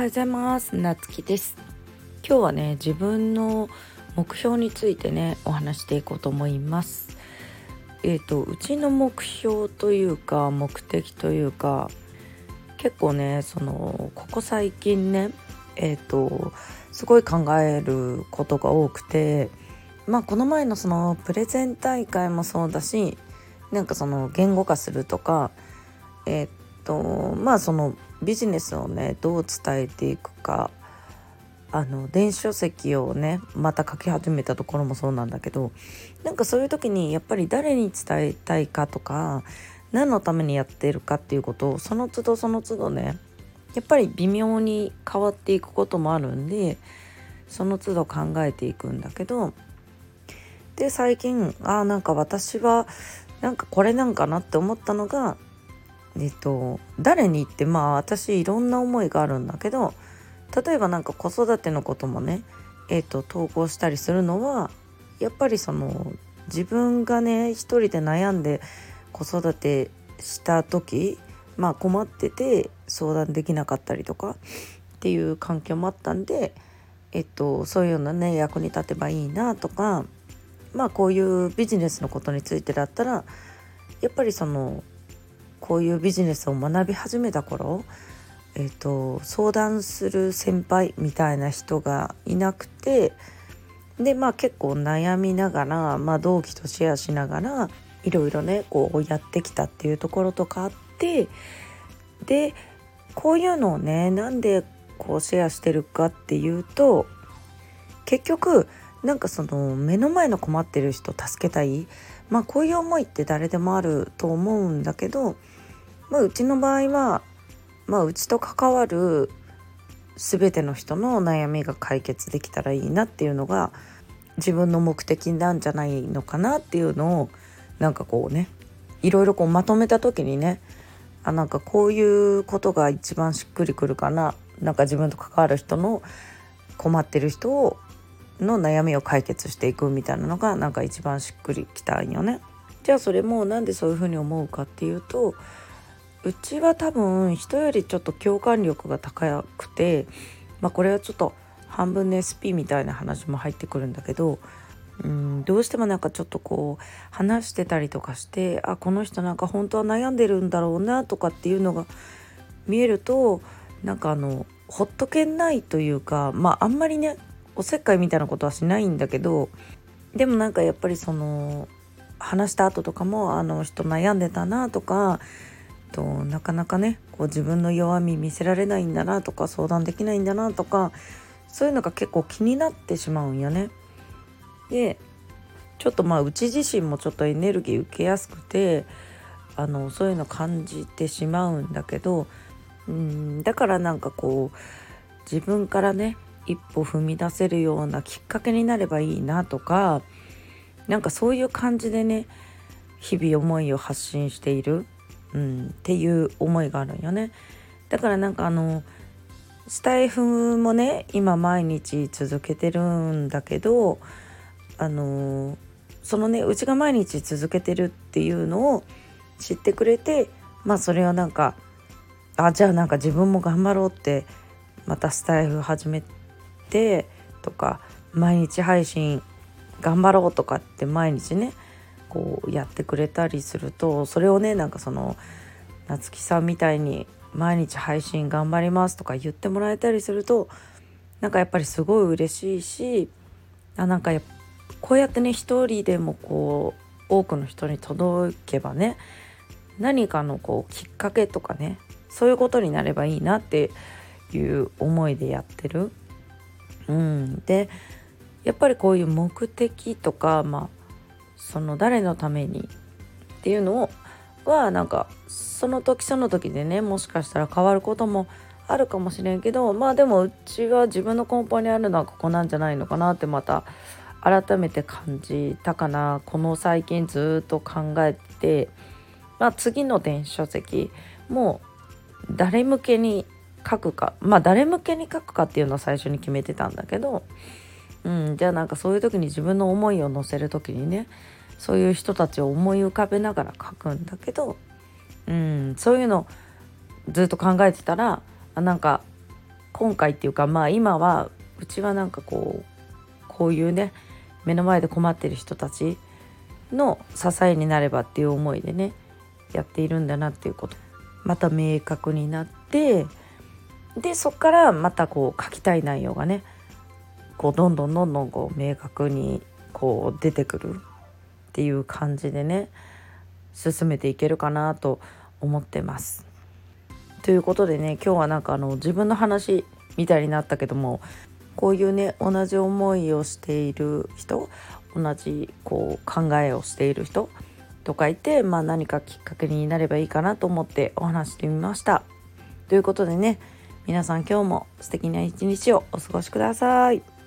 はようございます。なつきです。今日はね自分の目標についてねお話していこうと思います。えっ、ー、とうちの目標というか目的というか結構ねそのここ最近ねえっ、ー、とすごい考えることが多くてまあこの前のそのプレゼン大会もそうだしなんかその言語化するとかえっ、ー、とまあそのビジネスをねどう伝えていくかあの電子書籍をねまた書き始めたところもそうなんだけどなんかそういう時にやっぱり誰に伝えたいかとか何のためにやってるかっていうことをその都度その都度ねやっぱり微妙に変わっていくこともあるんでその都度考えていくんだけどで最近あなんか私はなんかこれなんかなって思ったのがえっと誰に言ってまあ私いろんな思いがあるんだけど例えばなんか子育てのこともねえっと投稿したりするのはやっぱりその自分がね一人で悩んで子育てした時まあ困ってて相談できなかったりとかっていう環境もあったんでえっとそういうのね役に立てばいいなとかまあこういうビジネスのことについてだったらやっぱりそのこういうビジネスを学び始めた頃、えーと、相談する先輩みたいな人がいなくてでまあ結構悩みながら、まあ、同期とシェアしながらいろいろねこうやってきたっていうところとかあってでこういうのをねなんでこうシェアしてるかっていうと結局なんかその目の前の困ってる人助けたい。まあこういう思いって誰でもあると思うんだけど、まあ、うちの場合は、まあ、うちと関わる全ての人の悩みが解決できたらいいなっていうのが自分の目的なんじゃないのかなっていうのをなんかこうねいろいろこうまとめた時にねあなんかこういうことが一番しっくりくるかななんか自分と関わる人の困ってる人をの悩みを解決していくみたいなのがなんか一番しっくりきたんよね。じゃあそれもなんでそういうふうに思うかっていうとうちは多分人よりちょっと共感力が高くてまあこれはちょっと半分の SP みたいな話も入ってくるんだけどうんどうしてもなんかちょっとこう話してたりとかしてあこの人なんか本当は悩んでるんだろうなとかっていうのが見えるとなんかあのほっとけないというかまああんまりねおせっかいみたいなことはしないんだけどでもなんかやっぱりその話した後とかもあの人悩んでたなとかとなかなかねこう自分の弱み見せられないんだなとか相談できないんだなとかそういうのが結構気になってしまうんよね。でちょっとまあうち自身もちょっとエネルギー受けやすくてあのそういうの感じてしまうんだけどうんだからなんかこう自分からね一歩踏み出せるようなきっかけになればいいなとかなんかそういう感じでね日々思いを発信している、うん、っていう思いがあるんよね。だからなんかあのスタイフもね今毎日続けてるんだけどあのそのねうちが毎日続けてるっていうのを知ってくれてまあそれはなんかあじゃあなんか自分も頑張ろうってまたスタイフ始めてとか毎日配信頑張ろうとかって毎日ねこうやってくれたりするとそれをねなんかその夏木さんみたいに毎日配信頑張りますとか言ってもらえたりするとなんかやっぱりすごい嬉しいしあなんかこうやってね一人でもこう多くの人に届けばね何かのこうきっかけとかねそういうことになればいいなっていう思いでやってる。うん、でやっぱりこういう目的とか、まあ、その誰のためにっていうのをはなんかその時その時でねもしかしたら変わることもあるかもしれんけどまあでもうちは自分の根本にあるのはここなんじゃないのかなってまた改めて感じたかな。この最近ずっと考えて、まあ、次の電子書籍も誰向けに書くかまあ誰向けに書くかっていうのを最初に決めてたんだけど、うん、じゃあなんかそういう時に自分の思いを乗せる時にねそういう人たちを思い浮かべながら書くんだけど、うん、そういうのずっと考えてたらあなんか今回っていうかまあ今はうちはなんかこうこういうね目の前で困ってる人たちの支えになればっていう思いでねやっているんだなっていうこと。また明確になってでそっからまたこう書きたい内容がねこうどんどんどんどんこう明確にこう出てくるっていう感じでね進めていけるかなと思ってます。ということでね今日はなんかあの自分の話みたいになったけどもこういうね同じ思いをしている人同じこう考えをしている人とかいて、まあ、何かきっかけになればいいかなと思ってお話してみました。ということでね皆さん今日も素敵な一日をお過ごしください。